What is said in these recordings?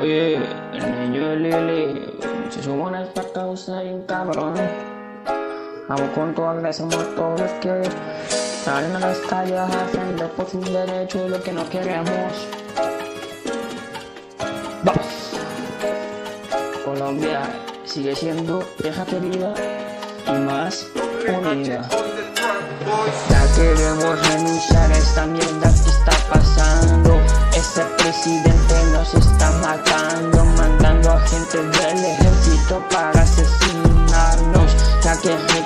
Oye, el niño Lili se supone esta causa y un cabrón. Vamos con todo, agradecemos a todos los que salen a las calles a defender por sus derechos lo que no queremos. Vamos. Colombia sigue siendo vieja querida y más unida. Ya queremos renunciar a esta mierda que está pasando. Ese presidente nos está matando,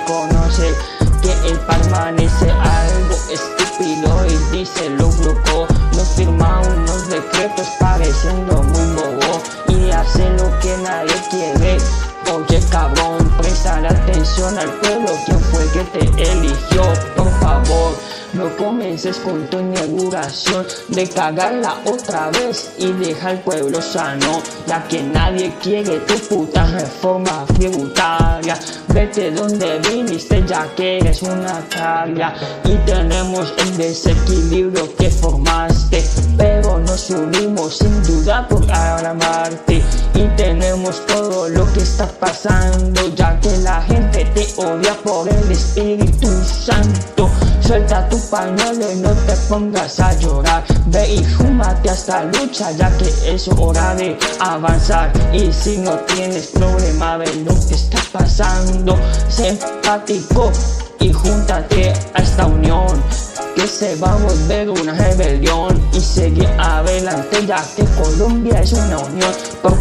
reconoce que él permanece algo estúpido y dice lo loco. No firma unos decretos pareciendo muy bobo y hace lo que nadie quiere. Oye cabrón, presta la atención al pueblo, quien fue que te eligió, por favor. No comiences con tu inauguración de cagarla otra vez y deja al pueblo sano, ya que nadie quiere tu puta reforma tributaria. Vete donde viniste ya que eres una carga y tenemos el desequilibrio que formaste, pero nos unimos sin duda por amarte y tenemos todo lo que está pasando, ya que la gente te odia por el Espíritu Santo. Suelta tu pañuelo y no te pongas a llorar. Ve y fúmate hasta lucha, ya que es hora de avanzar. Y si no tienes problema, ve lo que está pasando. Sé empático y júntate a esta unión. Que se va a volver una rebelión y seguir adelante, ya que Colombia es una unión por.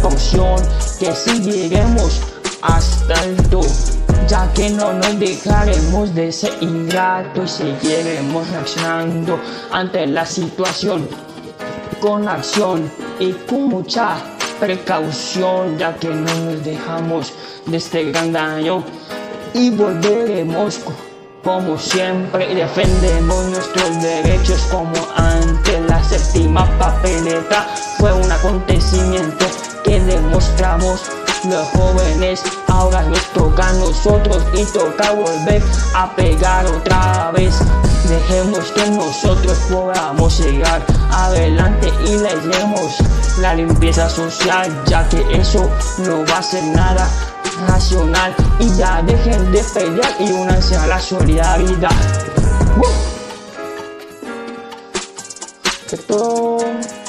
Que seguiremos hasta el tope ya que no nos dejaremos de ser ingrato y seguiremos reaccionando ante la situación con acción y con mucha precaución, ya que no nos dejamos de este gran daño. Y volveremos como siempre defendemos nuestros derechos como antes la séptima papeleta. Fue un acontecimiento que demostramos los jóvenes ahora nos toca a nosotros y toca volver a pegar otra vez. Dejemos que nosotros podamos llegar adelante y les demos la limpieza social, ya que eso no va a ser nada racional. Y ya dejen de pelear y únanse a la solidaridad. Esto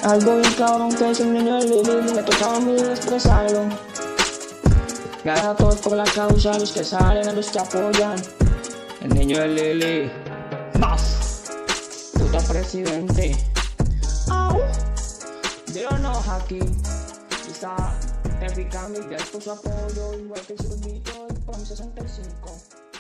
algo bien cabrón que es un niño de me tocaba a mí expresarlo. Gracias a todos por la causa, los que salen, a los que apoyan. El niño de Lili. Más. Puta presidente. Au. Déjanos aquí. Quizá Enrique Miguel por su apoyo, igual que el Zulmito y por mi 65.